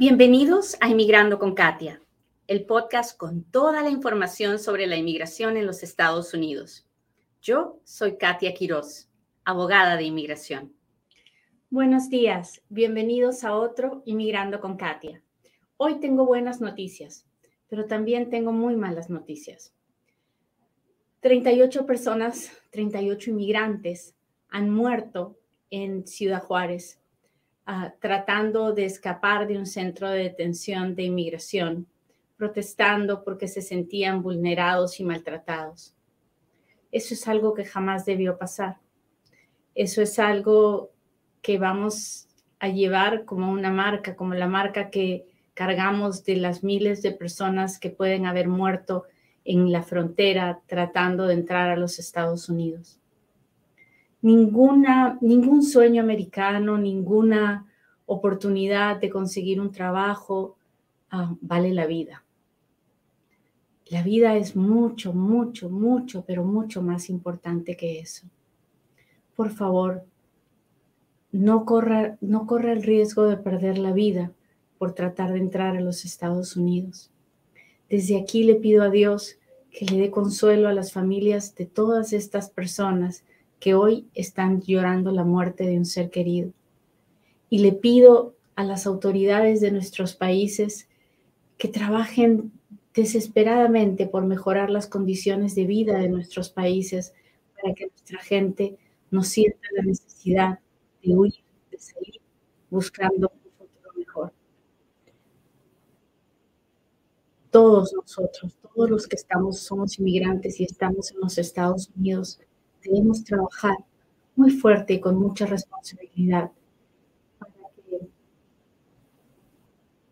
Bienvenidos a Inmigrando con Katia, el podcast con toda la información sobre la inmigración en los Estados Unidos. Yo soy Katia Quiroz, abogada de inmigración. Buenos días, bienvenidos a otro Inmigrando con Katia. Hoy tengo buenas noticias, pero también tengo muy malas noticias. 38 personas, 38 inmigrantes han muerto en Ciudad Juárez Ah, tratando de escapar de un centro de detención de inmigración, protestando porque se sentían vulnerados y maltratados. Eso es algo que jamás debió pasar. Eso es algo que vamos a llevar como una marca, como la marca que cargamos de las miles de personas que pueden haber muerto en la frontera tratando de entrar a los Estados Unidos ninguna, ningún sueño americano, ninguna oportunidad de conseguir un trabajo ah, vale la vida. La vida es mucho, mucho, mucho, pero mucho más importante que eso. Por favor, no corra, no corra el riesgo de perder la vida por tratar de entrar a los Estados Unidos. Desde aquí le pido a Dios que le dé consuelo a las familias de todas estas personas que hoy están llorando la muerte de un ser querido. Y le pido a las autoridades de nuestros países que trabajen desesperadamente por mejorar las condiciones de vida de nuestros países para que nuestra gente no sienta la necesidad de huir, de salir buscando un futuro mejor. Todos nosotros, todos los que estamos, somos inmigrantes y estamos en los Estados Unidos, debemos trabajar muy fuerte y con mucha responsabilidad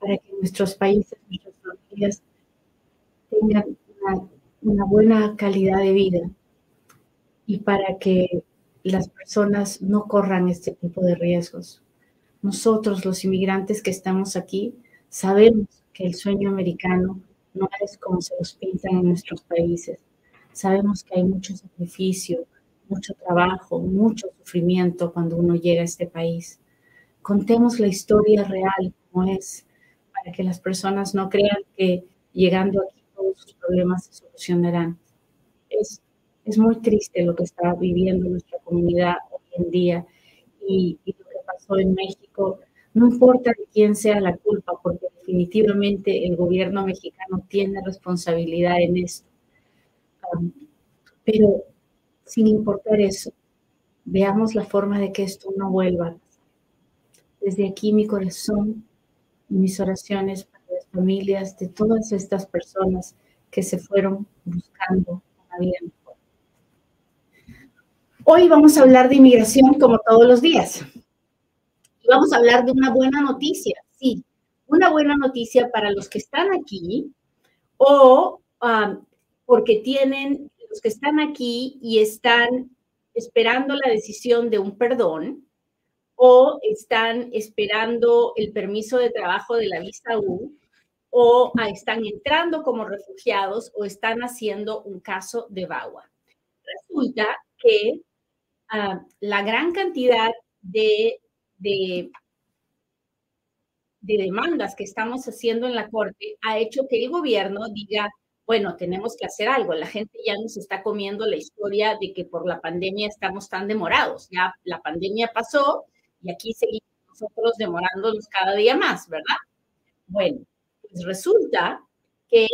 para que, nuestros países, nuestras familias tengan una, buena calidad de vida y para que las personas no corran este tipo de riesgos. Nosotros, los inmigrantes que estamos aquí, sabemos que el sueño americano no es como se los pintan en nuestros países. Sabemos que hay mucho sacrificio, mucho trabajo, mucho sufrimiento cuando uno llega a este país. Contemos la historia real como es, para que las personas no crean que llegando aquí todos sus problemas se solucionarán. Es, es muy triste lo que está viviendo nuestra comunidad hoy en día y, lo que pasó en México. No importa quién sea la culpa, porque definitivamente el gobierno mexicano tiene responsabilidad en esto. Um, pero sin importar eso, veamos la forma de que esto no vuelva. Desde aquí mi corazón mis oraciones para las familias de todas estas personas que se fueron buscando una vida mejor. Hoy vamos a hablar de inmigración como todos los días. Vamos a hablar de una buena noticia, sí, una buena noticia para los que están aquí o ah, porque tienen que están aquí y están esperando la decisión de un perdón o están esperando el permiso de trabajo de la visa U o están entrando como refugiados o están haciendo un caso de VAWA. Resulta que ah, la gran cantidad de, de, de demandas que estamos haciendo en la Corte ha hecho que el gobierno diga, bueno, tenemos que hacer algo. La gente ya nos está comiendo la historia de que por la pandemia estamos tan demorados. Ya la pandemia pasó y aquí seguimos nosotros demorándonos cada día más, ¿verdad? Bueno, pues resulta que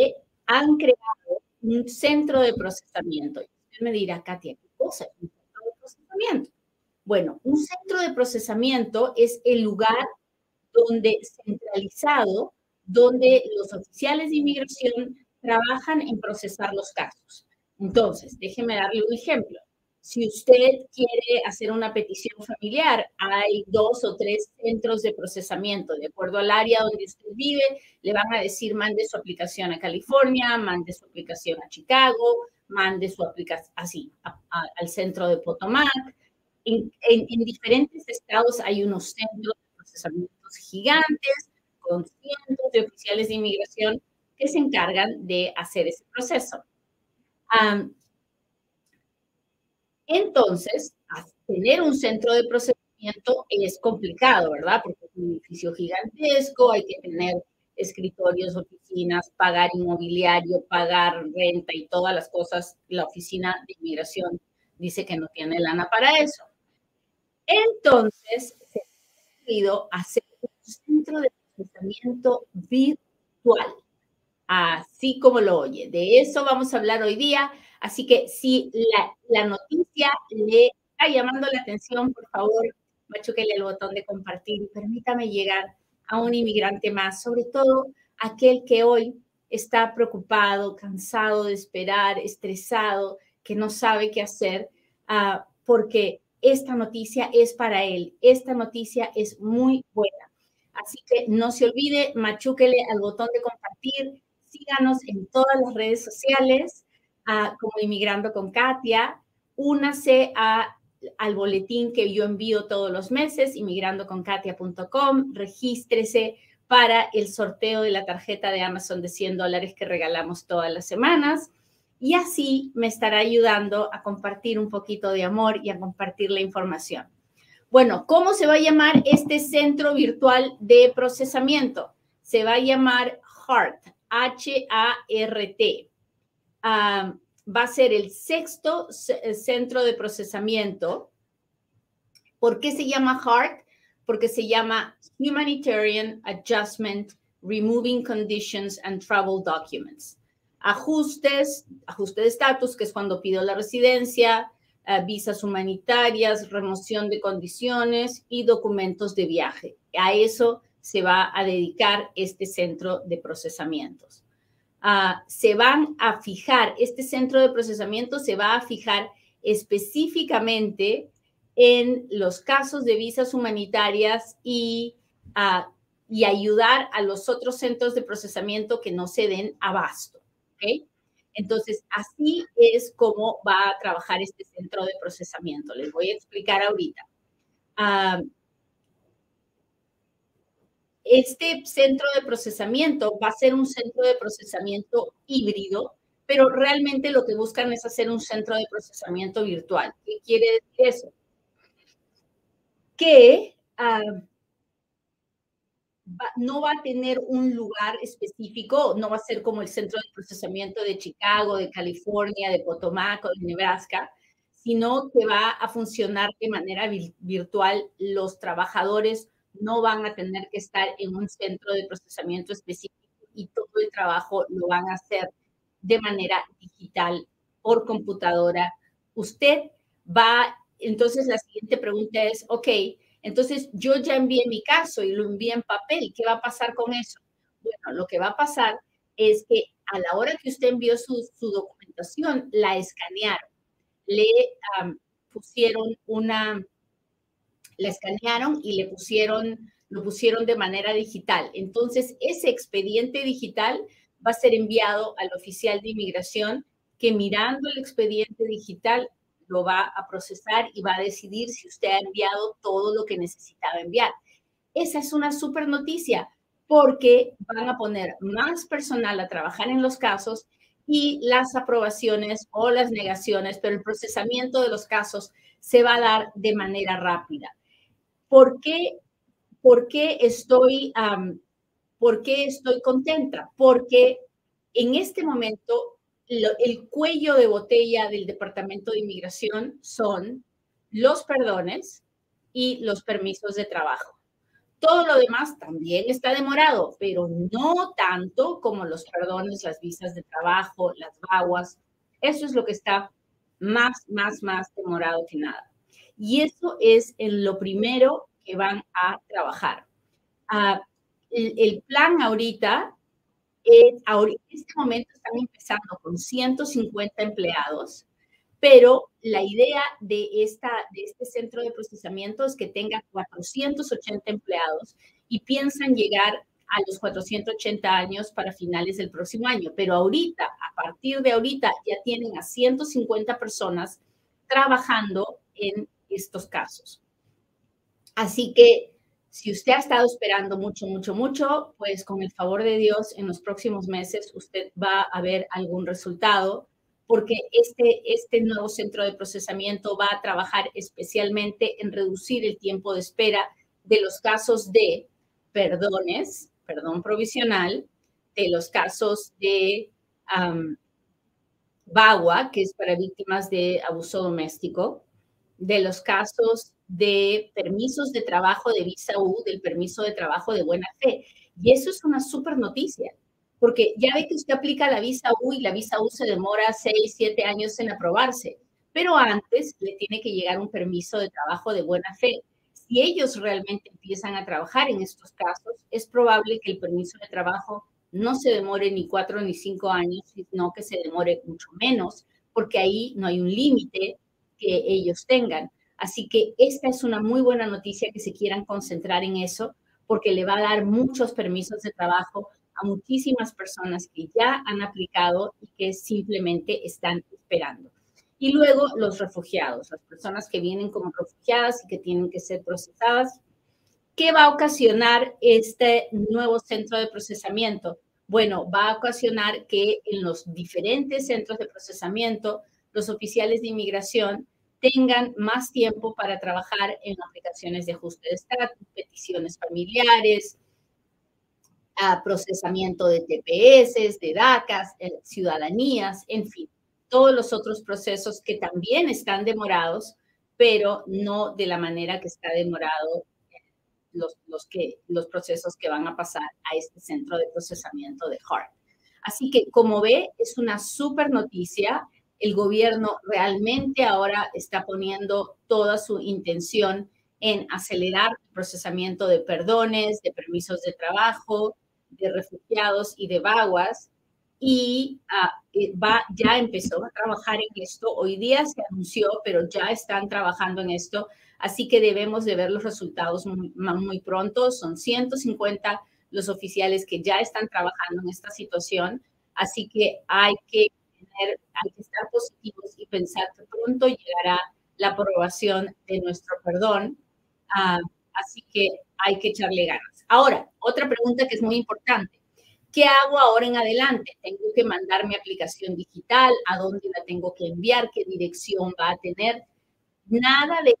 han creado un centro de procesamiento. Usted me dirá, Katia, ¿qué cosa es un centro de procesamiento? Bueno, un centro de procesamiento es el lugar donde centralizado, donde los oficiales de inmigración trabajan en procesar los casos. Entonces, déjeme darle un ejemplo. Si usted quiere hacer una petición familiar, hay dos o tres centros de procesamiento. De acuerdo al área donde usted vive, le van a decir, mande su aplicación a California, mande su aplicación a Chicago, mande su aplicación así al centro de Potomac. En, en diferentes estados hay unos centros de procesamiento gigantes con cientos de oficiales de inmigración se encargan de hacer ese proceso. entonces, tener un centro de procesamiento es complicado, ¿verdad? Porque es un edificio gigantesco, hay que tener escritorios, oficinas, pagar inmobiliario, pagar renta y todas las cosas. La oficina de inmigración dice que no tiene lana para eso. Entonces, se ha decidido hacer un centro de procesamiento virtual, así como lo oye. De eso vamos a hablar hoy día. Así que si la, noticia le está llamando la atención, por favor, machuquele el botón de compartir permítame llegar a un inmigrante más, sobre todo aquel que hoy está preocupado, cansado de esperar, estresado, que no sabe qué hacer, uh, porque esta noticia es para él. Esta noticia es muy buena. Así que no se olvide, machúquele al botón de compartir, síganos en todas las redes sociales, uh, como Inmigrando con Katia, únase al boletín que yo envío todos los meses, inmigrandoconkatia.com, regístrese para el sorteo de la tarjeta de Amazon de 100 dólares que regalamos todas las semanas y así me estará ayudando a compartir un poquito de amor y a compartir la información. Bueno, ¿cómo se va a llamar este centro virtual de procesamiento? Se va a llamar HART, H-A-R-T. va a ser el sexto centro de procesamiento. ¿Por qué se llama HART? Porque se llama Humanitarian Adjustment, Removing Conditions and Travel Documents ajustes, ajuste de estatus, que es cuando pido la residencia, uh, visas humanitarias, remoción de condiciones y documentos de viaje. A eso se va a dedicar este centro de procesamientos. Uh, se van a fijar, este centro de procesamiento se va a fijar específicamente en los casos de visas humanitarias y, uh, y ayudar a los otros centros de procesamiento que no se den abasto. Entonces, así es como va a trabajar este centro de procesamiento. Les voy a explicar ahorita. Ah, este centro de procesamiento va a ser un centro de procesamiento híbrido, pero realmente lo que buscan es hacer un centro de procesamiento virtual. ¿Qué quiere decir eso? Que ah, no va a tener un lugar específico, no va a ser como el centro de procesamiento de Chicago, de California, de Potomac o de Nebraska, sino que va a funcionar de manera virtual. Los trabajadores no van a tener que estar en un centro de procesamiento específico y todo el trabajo lo van a hacer de manera digital por computadora. Usted va, entonces la siguiente pregunta es, ok, entonces, yo ya envié mi caso y lo envié en papel. ¿Qué va a pasar con eso? Bueno, lo que va a pasar es que a la hora que usted envió su, documentación, la escanearon, le pusieron una, la escanearon y le pusieron, lo pusieron de manera digital. Entonces, ese expediente digital va a ser enviado al oficial de inmigración que mirando el expediente digital lo va a procesar y va a decidir si usted ha enviado todo lo que necesitaba enviar. Esa es una súper noticia porque van a poner más personal a trabajar en los casos y las aprobaciones o las negaciones, pero el procesamiento de los casos se va a dar de manera rápida. ¿Por qué, por qué estoy, por qué estoy contenta? Porque en este momento el cuello de botella del Departamento de Inmigración son los perdones y los permisos de trabajo. Todo lo demás también está demorado, pero no tanto como los perdones, las visas de trabajo, las vaguas. Eso es lo que está más, más, más demorado que nada. Y eso es en lo primero que van a trabajar. Ah, el, plan ahorita en este momento están empezando con 150 empleados, pero la idea de, esta, de este centro de procesamiento es que tenga 480 empleados y piensan llegar a los 480 años para finales del próximo año. Pero ahorita, a partir de ahorita, ya tienen a 150 personas trabajando en estos casos. Así que si usted ha estado esperando mucho, mucho, mucho, pues con el favor de Dios, en los próximos meses usted va a ver algún resultado porque este, este nuevo centro de procesamiento va a trabajar especialmente en reducir el tiempo de espera de los casos de perdones, perdón provisional, de los casos de um, que es para víctimas de abuso doméstico, de los casos de permisos de trabajo de visa U, del permiso de trabajo de buena fe. Y eso es una súper noticia, porque ya ve que usted aplica la visa U y la visa U se demora seis, siete años en aprobarse, pero antes le tiene que llegar un permiso de trabajo de buena fe. Si ellos realmente empiezan a trabajar en estos casos, es probable que el permiso de trabajo no se demore ni cuatro ni cinco años, sino que se demore mucho menos, porque ahí no hay un límite que ellos tengan. Así que esta es una muy buena noticia que se quieran concentrar en eso, porque le va a dar muchos permisos de trabajo a muchísimas personas que ya han aplicado y que simplemente están esperando. Y luego los refugiados, las personas que vienen como refugiadas y que tienen que ser procesadas. ¿Qué va a ocasionar este nuevo centro de procesamiento? Bueno, va a ocasionar que en los diferentes centros de procesamiento los oficiales de inmigración tengan más tiempo para trabajar en aplicaciones de ajuste de estatus, peticiones familiares, procesamiento de TPS, de DACAS, eh, ciudadanías, en fin, todos los otros procesos que también están demorados, pero no de la manera que está demorado los, los, que, los procesos que van a pasar a este centro de procesamiento de HART. Así que, como ve, es una súper noticia. El gobierno realmente ahora está poniendo toda su intención en acelerar el procesamiento de perdones, de permisos de trabajo, de refugiados y de vaguas. Y ah, va, ya empezó a trabajar en esto. Hoy día se anunció, pero ya están trabajando en esto Así que debemos de ver los resultados muy, pronto. Son 150 los oficiales que ya están trabajando en esta situación. Así que hay que, tener, hay que estar positivos y pensar que pronto llegará la aprobación de nuestro perdón. Ah, así que hay que echarle ganas. Ahora, otra pregunta que es muy importante. ¿Qué hago ahora en adelante? ¿Tengo que mandar mi aplicación digital? ¿A dónde la tengo que enviar? ¿Qué dirección va a tener? Nada de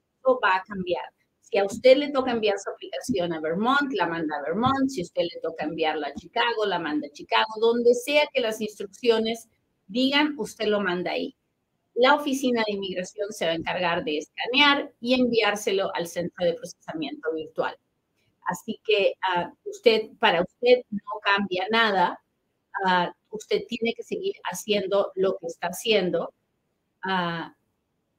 va a cambiar. Si a usted le toca enviar su aplicación a Vermont, la manda a Vermont. Si a usted le toca enviarla a Chicago, la manda a Chicago. Donde sea que las instrucciones digan, usted lo manda ahí. La oficina de inmigración se va a encargar de escanear y enviárselo al centro de procesamiento virtual. Así que uh, usted, para usted no cambia nada. Uh, usted tiene que seguir haciendo lo que está haciendo. Uh,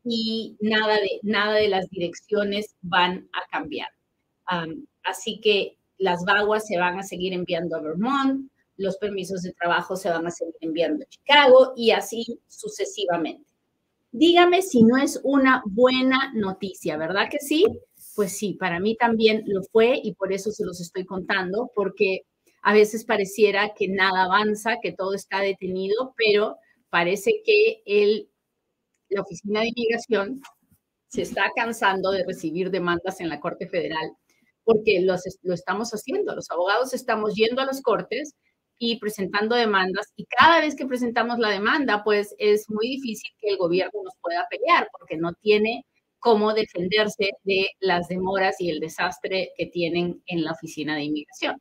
y nada de, nada de las direcciones van a cambiar. así que las vaguas se van a seguir enviando a Vermont, los permisos de trabajo se van a seguir enviando a Chicago y así sucesivamente. Dígame si no es una buena noticia, ¿verdad que sí? Pues sí, para mí también lo fue y por eso se los estoy contando, porque a veces pareciera que nada avanza, que todo está detenido, pero parece que el la Oficina de Inmigración se está cansando de recibir demandas en la Corte Federal porque los, lo estamos haciendo. Los abogados estamos yendo a las cortes y presentando demandas y cada vez que presentamos la demanda, pues es muy difícil que el gobierno nos pueda pelear porque no tiene cómo defenderse de las demoras y el desastre que tienen en la Oficina de Inmigración.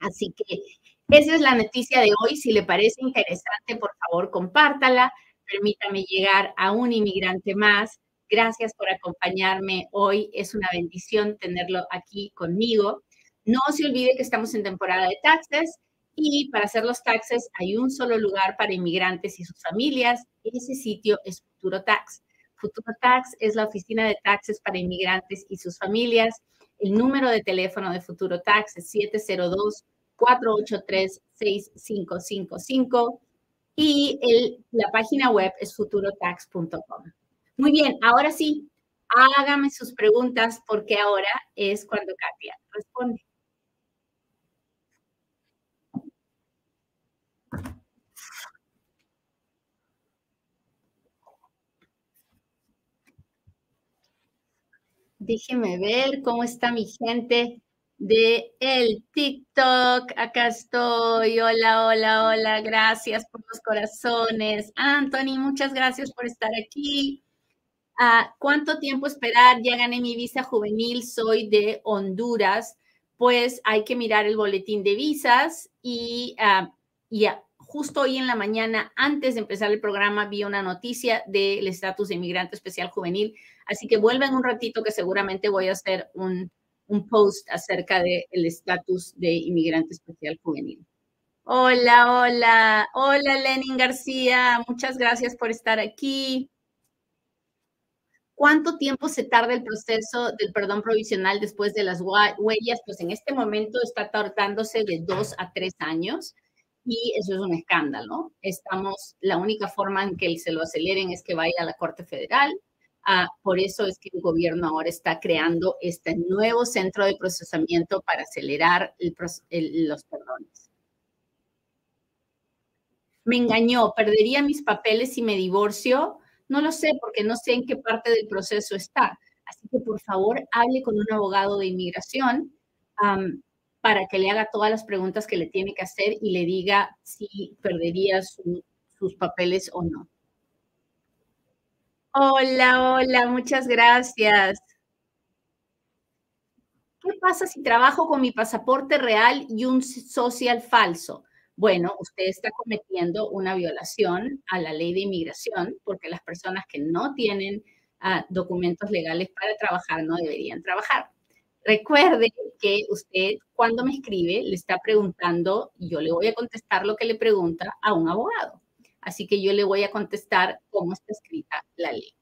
Así que esa es la noticia de hoy. Si le parece interesante, por favor, compártala permítame llegar a un inmigrante más. Gracias por acompañarme hoy. Es una bendición tenerlo aquí conmigo. No se olvide que estamos en temporada de taxes y para hacer los taxes hay un solo lugar para inmigrantes y sus familias. Ese sitio es Futuro Tax. Futuro Tax es la oficina de taxes para inmigrantes y sus familias. El número de teléfono de Futuro Tax es 702 483 6555 y el, la página web es futurotax.com. Muy bien, ahora sí, hágame sus preguntas porque ahora es cuando Katia responde. Déjeme ver cómo está mi gente. de el TikTok. Acá estoy. Hola, hola, hola. Gracias por los corazones. Anthony, muchas gracias por estar aquí. Ah, ¿Cuánto tiempo esperar? Ya gané mi visa juvenil. Soy de Honduras. Pues hay que mirar el boletín de visas y, uh, y justo hoy en la mañana, antes de empezar el programa, vi una noticia del estatus de inmigrante especial juvenil. Así que vuelven un ratito que seguramente voy a hacer un, post acerca del estatus de inmigrante especial juvenil. Hola, hola, hola Lenin García, muchas gracias por estar aquí. ¿Cuánto tiempo se tarda el proceso del perdón provisional después de las huellas? Pues en este momento está tardándose de dos a tres años y eso es un escándalo. Estamos, la única forma en que se lo aceleren es que vaya a la Corte Federal Ah, por eso es que el gobierno ahora está creando este nuevo centro de procesamiento para acelerar los perdones. Me engañó, perdería mis papeles si me divorcio. No lo sé porque no sé en qué parte del proceso está. Así que por favor hable con un abogado de inmigración para que le haga todas las preguntas que le tiene que hacer y le diga si perdería sus papeles o no. Hola, hola, muchas gracias. ¿Qué pasa si trabajo con mi pasaporte real y un social falso? Bueno, usted está cometiendo una violación a la ley de inmigración porque las personas que no tienen ah, documentos legales para trabajar no deberían trabajar. Recuerde que usted cuando me escribe le está preguntando yo le voy a contestar lo que le pregunta a un abogado. Así que yo le voy a contestar cómo está escrita la ley.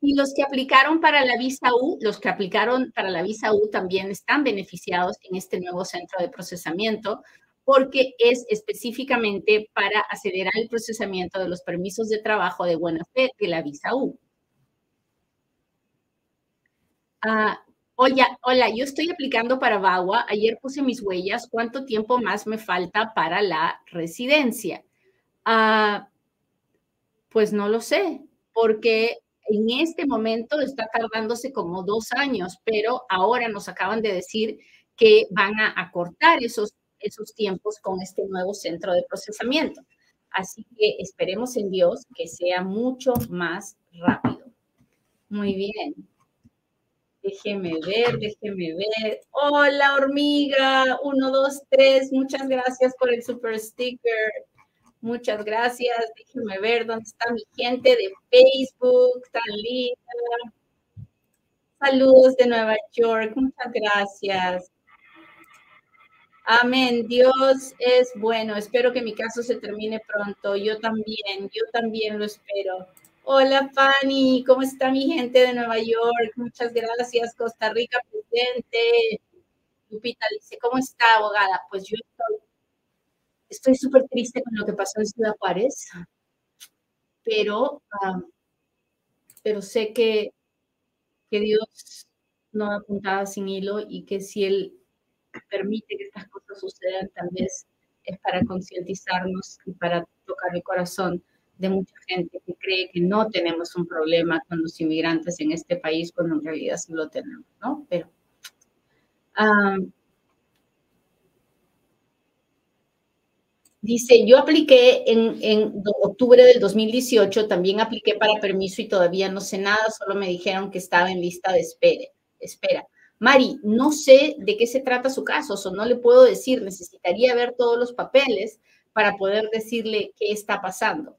Y los que aplicaron para la visa U, los que aplicaron para la visa U también están beneficiados en este nuevo centro de procesamiento porque es específicamente para acelerar el procesamiento de los permisos de trabajo de buena fe de la visa U. Ah, Hola, hola, yo estoy aplicando para VAWA. Ayer puse mis huellas. ¿Cuánto tiempo más me falta para la residencia? Ah, pues no lo sé, porque en este momento está tardándose como dos años, pero ahora nos acaban de decir que van a acortar esos, esos tiempos con este nuevo centro de procesamiento. Así que esperemos en Dios que sea mucho más rápido. Muy bien. Déjeme ver, déjeme ver. Hola, hormiga. Uno, dos, tres. Muchas gracias por el super sticker. Muchas gracias. Déjeme ver dónde está mi gente de Facebook. Tan linda. Saludos de Nueva York. Muchas gracias. Amén. Dios es bueno. Espero que mi caso se termine pronto. Yo también, yo también lo espero. Hola Fanny, ¿cómo está mi gente de Nueva York? Muchas gracias, Costa Rica presente. Lupita dice, ¿cómo está, abogada? Pues yo estoy súper triste con lo que pasó en Ciudad Juárez, pero, pero sé que, que Dios no apuntaba sin hilo y que si Él permite que estas cosas sucedan, tal vez es para concientizarnos y para tocar el corazón de mucha gente que cree que no tenemos un problema con los inmigrantes en este país, cuando en realidad sí lo tenemos, ¿no? Pero dice, yo apliqué en, en, octubre del 2018, también apliqué para permiso y todavía no sé nada, solo me dijeron que estaba en lista de espera. espera. Mari, no sé de qué se trata su caso, o no le puedo decir, necesitaría ver todos los papeles para poder decirle qué está pasando.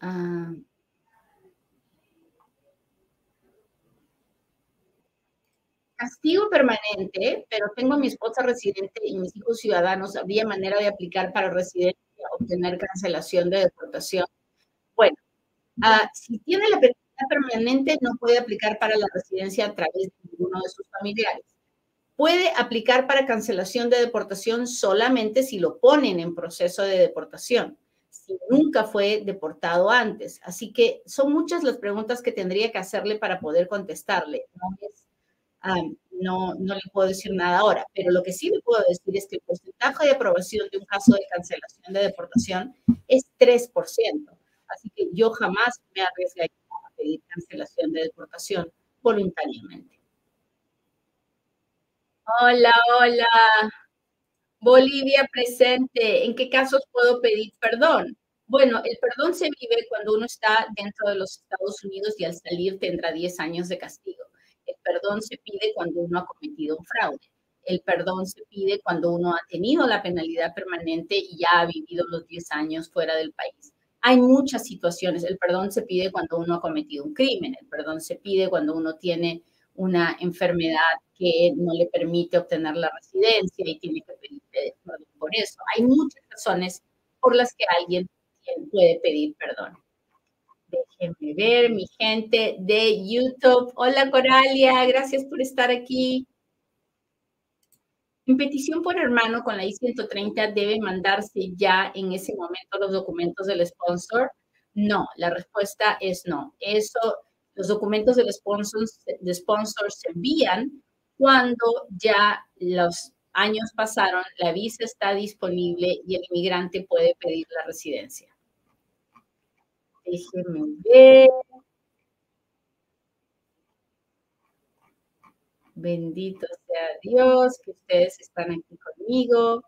Ah. castigo permanente, pero tengo a mi esposa residente y mis hijos ciudadanos. ¿Habría manera de aplicar para residencia, obtener cancelación de deportación? Bueno, ah, si tiene la permanencia permanente, no puede aplicar para la residencia a través de ninguno de sus familiares. Puede aplicar para cancelación de deportación solamente si lo ponen en proceso de deportación nunca fue deportado antes. Así que son muchas las preguntas que tendría que hacerle para poder contestarle. No es, no, no le puedo decir nada ahora, pero lo que sí le puedo decir es que el porcentaje de aprobación de un caso de cancelación de deportación es 3%. Así que yo jamás me arriesgaría a pedir cancelación de deportación voluntariamente. Hola, hola. Bolivia presente. ¿En qué casos puedo pedir perdón? Bueno, el perdón se vive cuando uno está dentro de los Estados Unidos y al salir tendrá 10 años de castigo. El perdón se pide cuando uno ha cometido un fraude. El perdón se pide cuando uno ha tenido la penalidad permanente y ya ha vivido los 10 años fuera del país. Hay muchas situaciones. El perdón se pide cuando uno ha cometido un crimen. El perdón se pide cuando uno tiene una enfermedad que no le permite obtener la residencia y tiene que pedir perdón por eso. Hay muchas razones por las que alguien puede pedir perdón. Déjenme ver, mi gente de YouTube. Hola Coralia, gracias por estar aquí. En petición por hermano con la I-130 debe mandarse ya en ese momento los documentos del sponsor. No, la respuesta es no. Eso, los documentos del sponsor, sponsor se envían cuando ya los años pasaron, la visa está disponible y el inmigrante puede pedir la residencia. Déjenme ver. Bendito sea Dios que ustedes están aquí conmigo.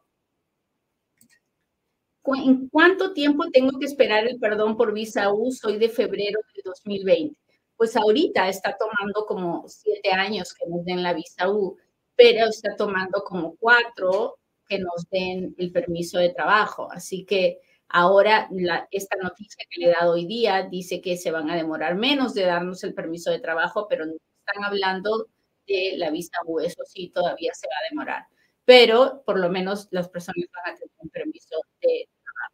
¿En cuánto tiempo tengo que esperar el perdón por visa U? Soy de febrero de 2020. Pues ahorita está tomando como siete años que nos den la visa U, pero está tomando como cuatro que nos den el permiso de trabajo. Así que Ahora, esta noticia que le he dado hoy día dice que se van a demorar menos de darnos el permiso de trabajo, pero están hablando de la visa U, eso sí, todavía se va a demorar. Pero por lo menos las personas van a tener un permiso de trabajo.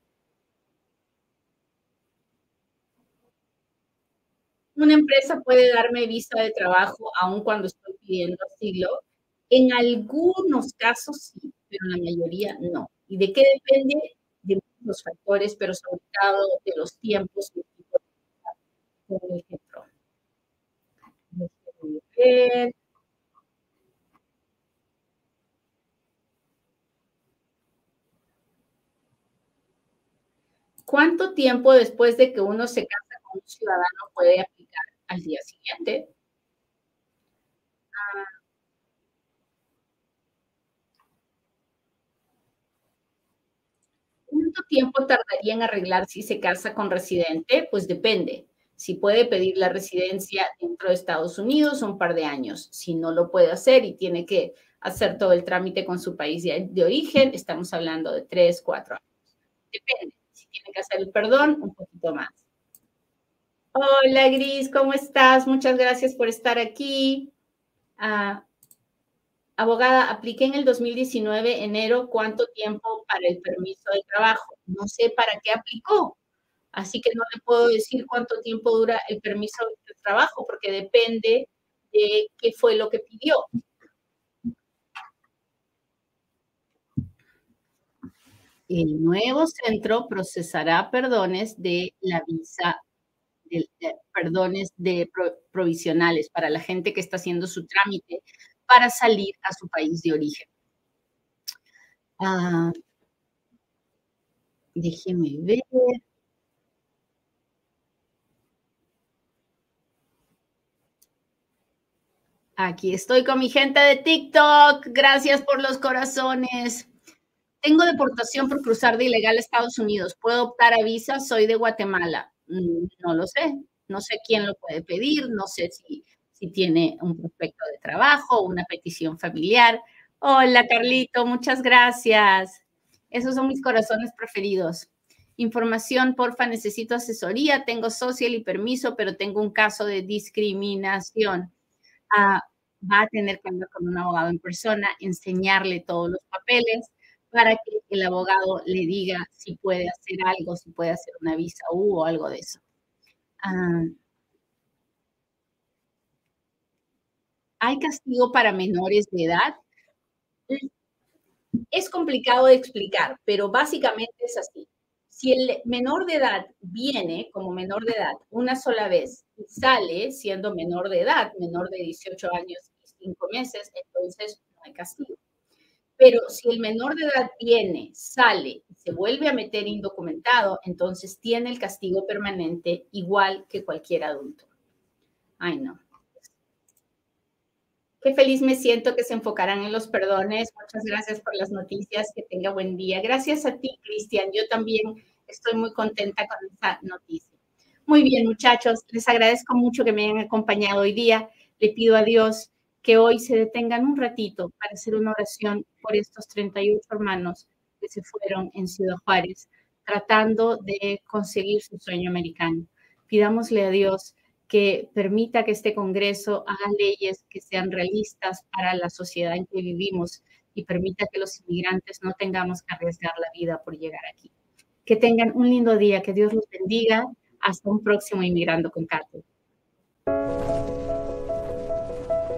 Una empresa puede darme visa de trabajo aun cuando estoy pidiendo asilo. En algunos casos sí, pero en la mayoría no. ¿Y de qué depende? Los factores, pero sobre todo de los tiempos y con el ¿Cuánto tiempo después de que uno se casa con un ciudadano puede aplicar al día siguiente? Ah, ¿Cuánto tiempo tardaría en arreglar si se casa con residente? Pues depende. Si puede pedir la residencia dentro de Estados Unidos, un par de años. Si no lo puede hacer y tiene que hacer todo el trámite con su país de, origen, estamos hablando de tres, cuatro años. Depende. Si tiene que hacer el perdón, un poquito más. Hola, Gris, ¿cómo estás? Muchas gracias por estar aquí. Ah, abogada, apliqué en el 2019, enero, ¿cuánto tiempo para el permiso de trabajo? No sé para qué aplicó, así que no le puedo decir cuánto tiempo dura el permiso de trabajo, porque depende de qué fue lo que pidió. El nuevo centro procesará perdones de la visa, perdones de provisionales para la gente que está haciendo su trámite para salir a su país de origen. Ah, déjeme ver. Aquí estoy con mi gente de TikTok. Gracias por los corazones. Tengo deportación por cruzar de ilegal a Estados Unidos. ¿Puedo optar a visa? Soy de Guatemala. Mm, no lo sé. No sé quién lo puede pedir. No sé si si tiene un prospecto de trabajo, una petición familiar. Hola, Carlito, muchas gracias. Esos son mis corazones preferidos. Información, porfa, necesito asesoría, tengo social y permiso, pero tengo un caso de discriminación. Ah, va a tener que hablar con un abogado en persona, enseñarle todos los papeles para que el abogado le diga si puede hacer algo, si puede hacer una visa U o algo de eso. Ah, ¿Hay castigo para menores de edad? Es complicado de explicar, pero básicamente es así. Si el menor de edad viene como menor de edad una sola vez y sale siendo menor de edad, menor de 18 años y cinco meses, entonces no hay castigo. Pero si el menor de edad viene, sale y se vuelve a meter indocumentado, entonces tiene el castigo permanente igual que cualquier adulto. Ay, no. Qué feliz me siento que se enfocaran en los perdones. Muchas gracias por las noticias. Que tenga buen día. Gracias a ti, Cristian. Yo también estoy muy contenta con esta noticia. Muy bien, muchachos. Les agradezco mucho que me hayan acompañado hoy día. Le pido a Dios que hoy se detengan un ratito para hacer una oración por estos 38 hermanos que se fueron en Ciudad Juárez tratando de conseguir su sueño americano. Pidámosle a Dios que permita que este Congreso haga leyes que sean realistas para la sociedad en que vivimos y permita que los inmigrantes no tengamos que arriesgar la vida por llegar aquí. Que tengan un lindo día, que Dios los bendiga. Hasta un próximo Inmigrando con Kate.